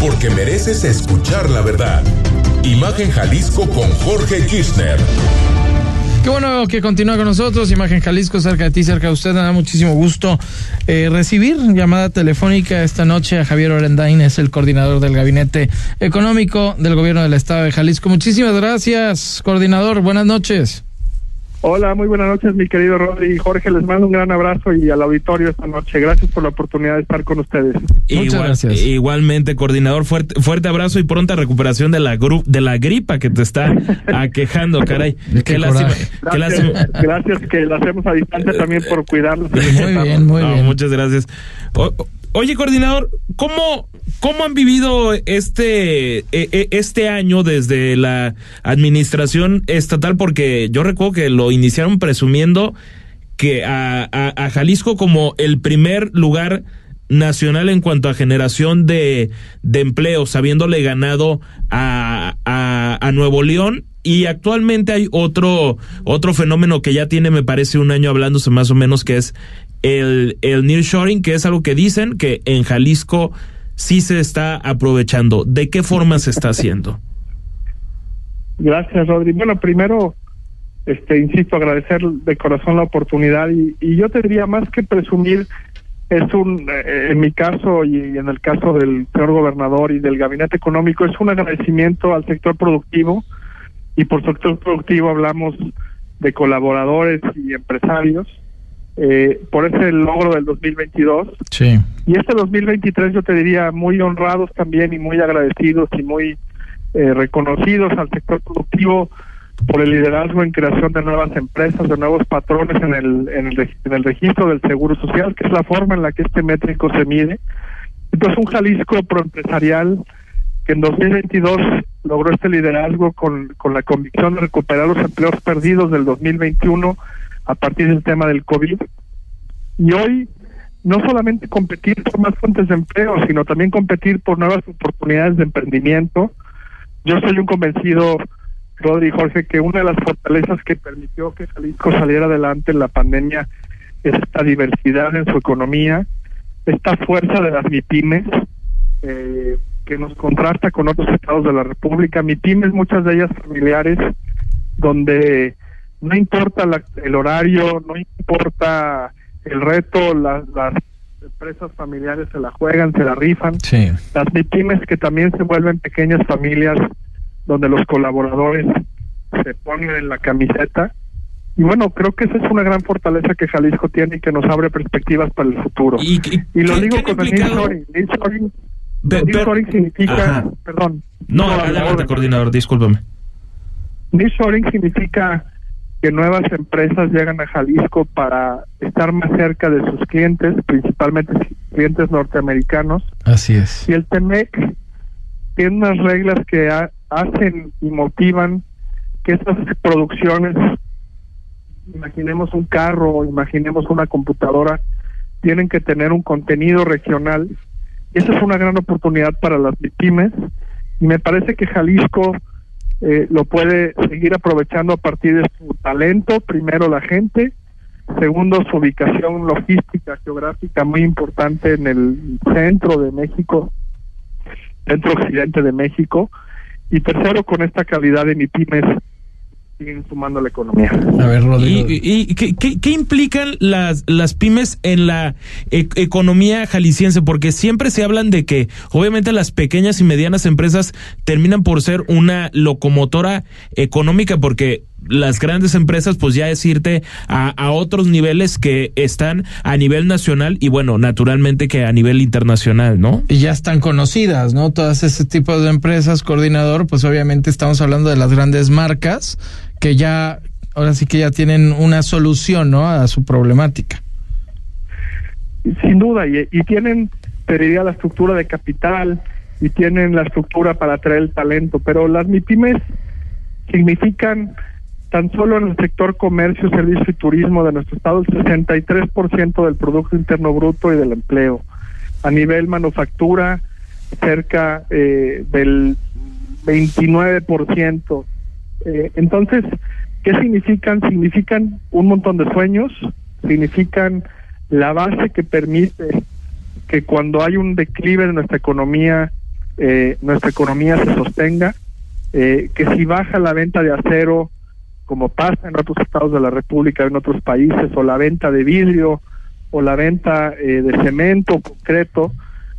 porque mereces escuchar la verdad. Imagen Jalisco con Jorge Kirchner. Qué bueno que continúa con nosotros, Imagen Jalisco, cerca de ti, cerca de usted. Me da muchísimo gusto eh, recibir llamada telefónica esta noche a Javier Orendain, es el coordinador del Gabinete Económico del Gobierno del Estado de Jalisco. Muchísimas gracias, coordinador. Buenas noches. Hola, muy buenas noches, mi querido Rodri. Jorge, les mando un gran abrazo y al auditorio esta noche. Gracias por la oportunidad de estar con ustedes. Muchas gracias. Igualmente, coordinador, fuerte, fuerte abrazo y pronta recuperación de la gru de la gripa que te está aquejando, caray. Qué, lástima, gracias, gracias, que la hacemos a distancia también por cuidarlos. Muy bien, muy bien. Muchas gracias. Oye, coordinador, ¿cómo, cómo han vivido este, e, e, este año desde la administración estatal? Porque yo recuerdo que lo iniciaron presumiendo que a, Jalisco como el primer lugar nacional en cuanto a generación de, empleos, habiéndole ganado a, a, a, Nuevo León. Y actualmente hay otro, otro fenómeno que ya tiene, me parece, un año hablándose más o menos, que es el, el nearshoring, que es algo que dicen que en Jalisco sí se está aprovechando. ¿De qué forma se está haciendo? Gracias, Rodri. Bueno, primero, este, insisto, agradecer de corazón la oportunidad y, y yo te diría más que presumir, es un, eh, en mi caso y en el caso del señor gobernador y del gabinete económico, es un agradecimiento al sector productivo y por sector productivo hablamos de colaboradores y empresarios eh, por ese logro del 2022. Sí. Y este 2023 yo te diría muy honrados también y muy agradecidos y muy eh, reconocidos al sector productivo por el liderazgo en creación de nuevas empresas, de nuevos patrones en el, en el, en el registro del Seguro Social, que es la forma en la que este métrico se mide. Entonces, un Jalisco proempresarial que en 2022 logró este liderazgo con, con la convicción de recuperar los empleos perdidos del 2021 a partir del tema del COVID. Y hoy no solamente competir por más fuentes de empleo, sino también competir por nuevas oportunidades de emprendimiento. Yo soy un convencido, Rodri Jorge, que una de las fortalezas que permitió que Jalisco saliera adelante en la pandemia es esta diversidad en su economía, esta fuerza de las MIPIMES, eh, que nos contrasta con otros estados de la República. MIPIMES, muchas de ellas familiares, donde no importa el horario, no importa el reto, las, las empresas familiares se la juegan, se la rifan. Sí. Las MIPIMES que también se vuelven pequeñas familias donde los colaboradores se ponen en la camiseta. Y bueno, creo que esa es una gran fortaleza que Jalisco tiene y que nos abre perspectivas para el futuro. Y, y, lo digo con el nearshoring. Nearshoring significa, perdón. No, adelante, coordinador, discúlpame. Nearshoring significa que nuevas empresas llegan a Jalisco para estar más cerca de sus clientes, principalmente clientes norteamericanos. Así es. Y el TEMEC tiene unas reglas que hacen y motivan que estas producciones, imaginemos un carro, imaginemos una computadora, tienen que tener un contenido regional. Esa es una gran oportunidad para las pymes. Y me parece que Jalisco eh, lo puede seguir aprovechando a partir de su talento, primero la gente, segundo su ubicación logística, geográfica muy importante en el centro de México, centro occidente de México, y tercero con esta calidad de MIPIMES siguen sumando la economía. A ver, Rodrigo. ¿Y, y qué, qué, qué, implican las, las pymes en la e economía jalisciense? Porque siempre se hablan de que obviamente las pequeñas y medianas empresas terminan por ser una locomotora económica porque las grandes empresas, pues ya es irte a, a, otros niveles que están a nivel nacional y bueno, naturalmente que a nivel internacional, ¿no? Y ya están conocidas, ¿no? Todas ese tipo de empresas, coordinador, pues obviamente estamos hablando de las grandes marcas que ya, ahora sí que ya tienen una solución, ¿no? A su problemática. Sin duda, y, y tienen, te diría, la estructura de capital y tienen la estructura para atraer el talento, pero las MIPIMES significan tan solo en el sector comercio, servicio y turismo de nuestro estado el 63% del Producto Interno Bruto y del empleo. A nivel manufactura, cerca eh, del 29%. Eh, entonces, ¿qué significan? Significan un montón de sueños, significan la base que permite que cuando hay un declive de nuestra economía eh, nuestra economía se sostenga, eh, que si baja la venta de acero, como pasa en otros estados de la República, en otros países, o la venta de vidrio, o la venta eh, de cemento concreto,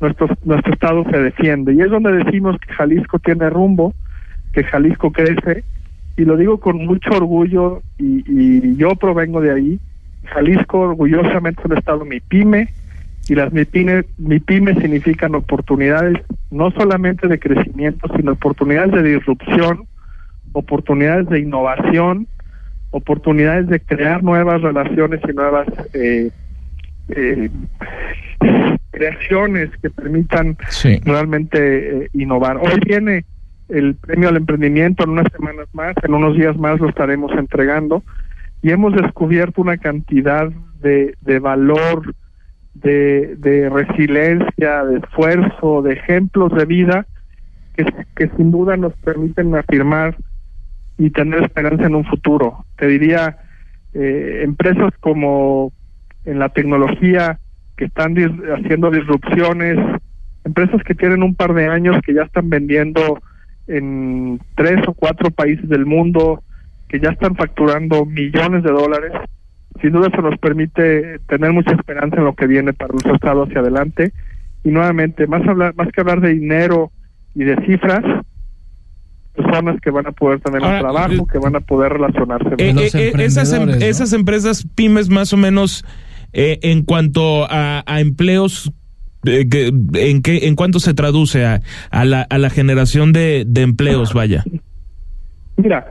nuestro, nuestro estado se defiende. Y es donde decimos que Jalisco tiene rumbo, que Jalisco crece, y lo digo con mucho orgullo, y, y yo provengo de ahí. Jalisco orgullosamente es un estado mi pyme, y las MIPIMES, MIPIMES significan oportunidades no solamente de crecimiento, sino oportunidades de disrupción, oportunidades de innovación, oportunidades de crear nuevas relaciones y nuevas eh, eh, creaciones que permitan Sí. realmente eh, innovar. Hoy viene el premio al emprendimiento en unas semanas más, en unos días más lo estaremos entregando y hemos descubierto una cantidad de, de valor, de, de resiliencia, de esfuerzo, de ejemplos de vida que, que sin duda nos permiten afirmar y tener esperanza en un futuro. Te diría, eh, empresas como en la tecnología que están haciendo disrupciones, empresas que tienen un par de años que ya están vendiendo en tres o cuatro países del mundo, que ya están facturando millones de dólares. Sin duda eso nos permite tener mucha esperanza en lo que viene para nuestro estado hacia adelante. Y nuevamente, más hablar, más que hablar de dinero y de cifras, personas que van a poder tener Ahora, un trabajo, eh, que van a poder relacionarse. Eh, Los eh, eh, esas, em- esas empresas pymes más o menos eh, en cuanto a, a empleos eh, en qué en cuánto se traduce a, a la a la generación de, de empleos vaya Mira,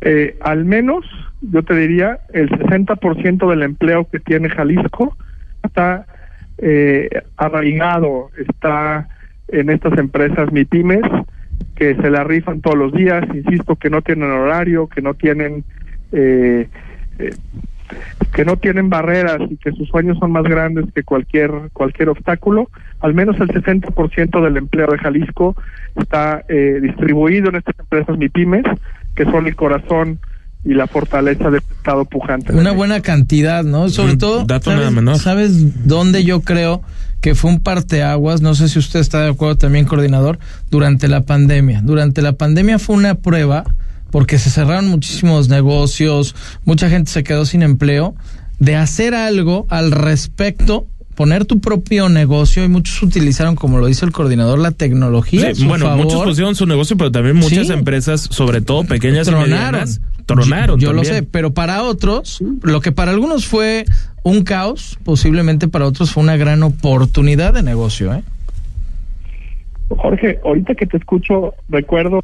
eh, al menos yo te diría el 60% del empleo que tiene Jalisco está eh, arraigado, está en estas empresas MIPIMES que se la rifan todos los días, insisto, que no tienen horario, que no tienen eh, eh, que no tienen barreras y que sus sueños son más grandes que cualquier cualquier obstáculo. Al menos el 60% del empleo de Jalisco está eh, distribuido en estas empresas MIPIMES, que son el corazón y la fortaleza del Estado pujante. Una buena cantidad, ¿no? Sobre Un todo, dato ¿sabes, nada menor. ¿sabes dónde yo creo que fue un parteaguas? No sé si usted está de acuerdo también, coordinador, durante la pandemia. Durante la pandemia fue una prueba porque se cerraron muchísimos negocios, mucha gente se quedó sin empleo, de hacer algo al respecto poner tu propio negocio y muchos utilizaron, como lo dice el coordinador, la tecnología. Sí, bueno favor. muchos pusieron su negocio pero también muchas Sí. empresas sobre todo pequeñas y tronaron. medianas tronaron Yo, yo lo sé, pero para otros, lo que para algunos fue un caos, posiblemente para otros fue una gran oportunidad de negocio, ¿eh? Jorge, ahorita que te escucho, recuerdo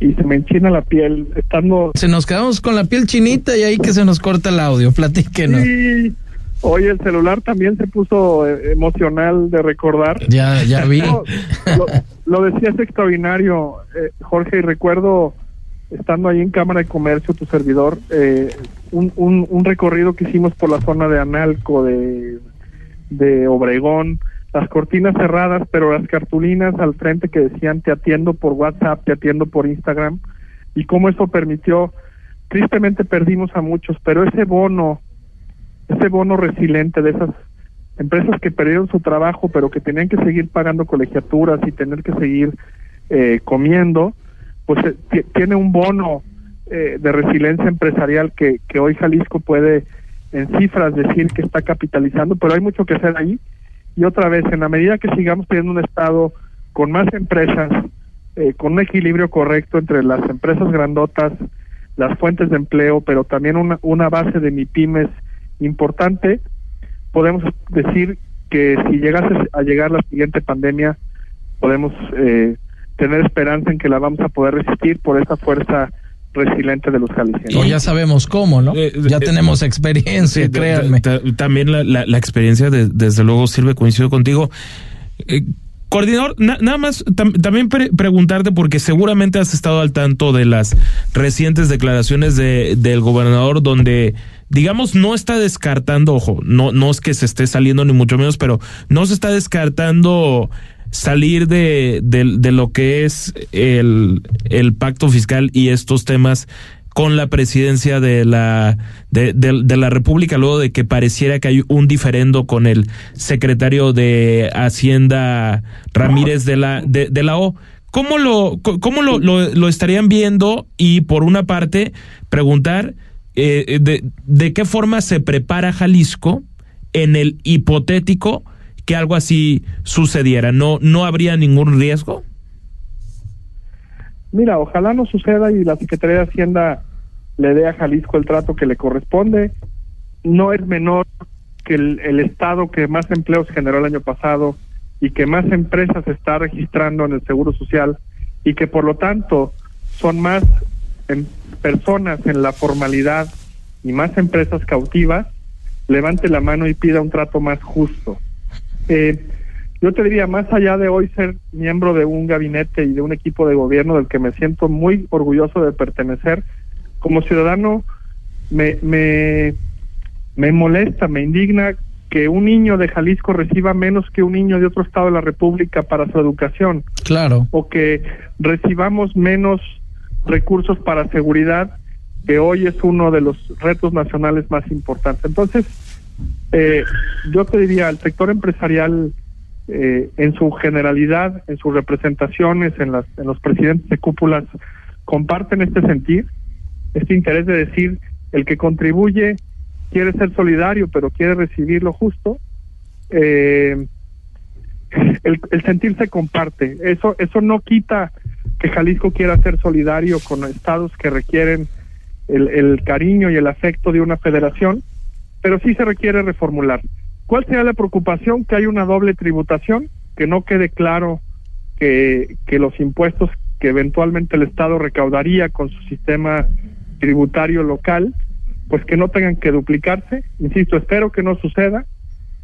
y se me enchina la piel estando Se nos quedamos con la piel chinita y ahí que se nos corta el audio, platíquenos. Sí. Oye, el celular también se puso eh, emocional de recordar. Ya, ya vi. No, lo, lo decías extraordinario, eh, Jorge, y recuerdo, estando ahí en Cámara de Comercio, tu servidor, eh, un, un, un recorrido que hicimos por la zona de Analco, de, de Obregón, las cortinas cerradas, pero las cartulinas al frente que decían te atiendo por WhatsApp, te atiendo por Instagram, y cómo eso permitió, tristemente perdimos a muchos, pero ese bono, ese bono resiliente de esas empresas que perdieron su trabajo, pero que tenían que seguir pagando colegiaturas y tener que seguir eh, comiendo, pues eh, ti- tiene un bono eh, de resiliencia empresarial que, que hoy Jalisco puede en cifras decir que está capitalizando, pero hay mucho que hacer ahí. Y otra vez, en la medida que sigamos teniendo un Estado con más empresas, eh, con un equilibrio correcto entre las empresas grandotas, las fuentes de empleo, pero también una, una base de MIPIMES importante, podemos decir que si llegase a llegar la siguiente pandemia, podemos eh, tener esperanza en que la vamos a poder resistir por esa fuerza resiliente de los jaliscienses. ya sabemos cómo, ¿no? Eh, Ya eh, tenemos experiencia, Sí, ta- créanme. ta- ta- también la, la- la experiencia, de- desde luego, sirve, coincido contigo. Eh, coordinador, na- nada más tam- también pre- preguntarte, porque seguramente has estado al tanto de las recientes declaraciones de, del gobernador, donde, digamos, no está descartando, ojo, no, no es que se esté saliendo ni mucho menos, pero no se está descartando salir de, de, de lo que es el, el pacto fiscal y estos temas con la presidencia de la de, de, la República luego de que pareciera que hay un diferendo con el secretario de Hacienda Ramírez de la de, de la O. ¿Cómo lo cómo lo, lo, estarían viendo y por una parte preguntar eh, de, de qué forma se prepara Jalisco en el hipotético que algo así sucediera? ¿No, no habría ningún riesgo? Mira, ojalá no suceda y la Secretaría de Hacienda le dé a Jalisco el trato que le corresponde. No es menor que el, Estado que más empleos generó el año pasado y que más empresas está registrando en el Seguro Social y que por lo tanto son más en personas en la formalidad y más empresas cautivas, levante la mano y pida un trato más justo. Eh, yo te diría, más allá de hoy ser miembro de un gabinete y de un equipo de gobierno del que me siento muy orgulloso de pertenecer, como ciudadano me, me, me molesta, me indigna que un niño de Jalisco reciba menos que un niño de otro estado de la República para su educación. Claro. O que recibamos menos recursos para seguridad, que hoy es uno de los retos nacionales más importantes. Entonces, eh, yo te diría, el sector empresarial eh, en su generalidad, en sus representaciones, en, las, en los presidentes de cúpulas, comparten este sentir, este interés de decir, el que contribuye quiere ser solidario, pero quiere recibir lo justo. Eh, el, el sentir se comparte. Eso, eso no quita que Jalisco quiera ser solidario con estados que requieren el, el cariño y el afecto de una federación, pero sí se requiere reformular. ¿Cuál sería la preocupación? Que hay una doble tributación, que no quede claro que, que los impuestos que eventualmente el Estado recaudaría con su sistema tributario local, pues que no tengan que duplicarse. Insisto, espero que no suceda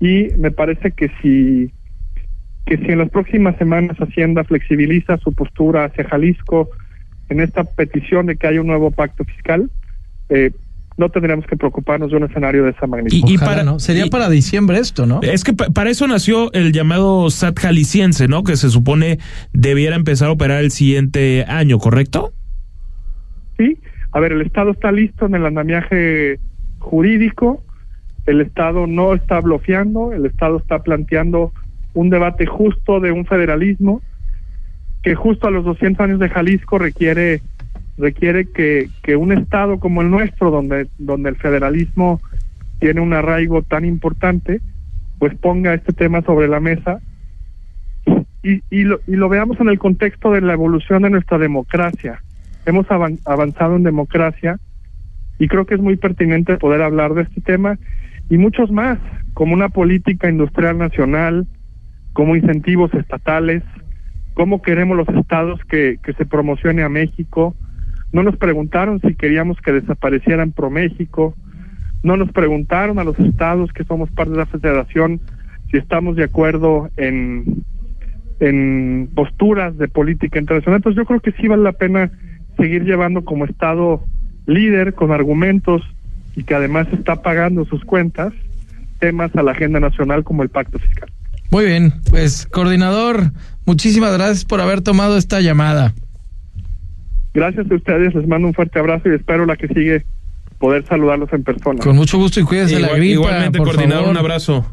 y me parece que si que si en las próximas semanas Hacienda flexibiliza su postura hacia Jalisco en esta petición de que haya un nuevo pacto fiscal, eh, no tendríamos que preocuparnos de un escenario de esa magnitud. Y, para, ¿no? Sería para diciembre esto, ¿no? Es que para eso nació el llamado SAT jalisciense, ¿no? Que se supone debiera empezar a operar el siguiente año, ¿correcto? Sí. A ver, el Estado está listo en el andamiaje jurídico, el Estado no está bloqueando, el Estado está planteando un debate justo de un federalismo que justo a los 200 años de Jalisco requiere requiere que, que un estado como el nuestro, donde, donde el federalismo tiene un arraigo tan importante, pues ponga este tema sobre la mesa y, y, lo, y lo veamos en el contexto de la evolución de nuestra democracia. Hemos avanzado en democracia y creo que es muy pertinente poder hablar de este tema y muchos más, como una política industrial nacional, como incentivos estatales, cómo queremos los estados que, que se promocione a México, no nos preguntaron si queríamos que desaparecieran ProMéxico. No nos preguntaron a los estados que somos parte de la federación si estamos de acuerdo en, en posturas de política internacional. Entonces yo creo que sí vale la pena seguir llevando como estado líder con argumentos y que además está pagando sus cuentas temas a la agenda nacional como el pacto fiscal. Muy bien, pues coordinador, muchísimas gracias por haber tomado esta llamada. Gracias a ustedes, les mando un fuerte abrazo y espero la que sigue poder saludarlos en persona. Con mucho gusto y cuídense la gripa. Igualmente, coordinador, un abrazo.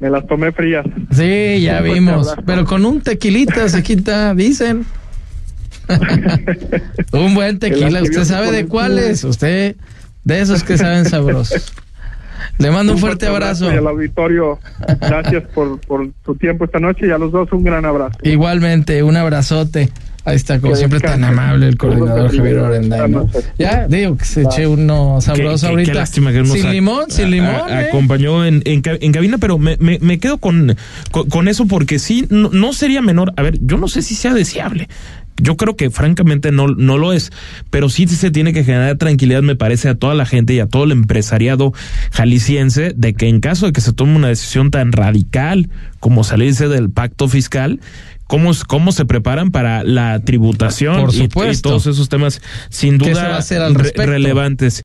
Me las tomé frías. Sí, ya vimos. Pero con un tequilita se quita, dicen. un buen tequila. ¿Usted sabe de cuáles? Usted, de esos que saben sabrosos. Le mando un, fuerte, abrazo. Y al auditorio, gracias por, por su tiempo esta noche y a los dos un gran abrazo. Igualmente, un abrazote. Ahí está, como siempre, tan amable el coordinador Javier Orendain. Ya, digo que se eche uno sabroso ahorita. Qué lástima que Sin limón, sin limón. ¿eh? Acompañó en, en, en, cabina, pero me, me, me quedo con, con, con, eso porque sí, no, no sería menor. A ver, yo no sé si sea deseable. Yo creo que francamente no, no lo es, pero sí se tiene que generar tranquilidad, me parece, a toda la gente y a todo el empresariado jalisciense de que en caso de que se tome una decisión tan radical como salirse del pacto fiscal, cómo, cómo se preparan para la tributación Por y, y, todos esos temas sin duda ¿Qué se va a hacer al re relevantes.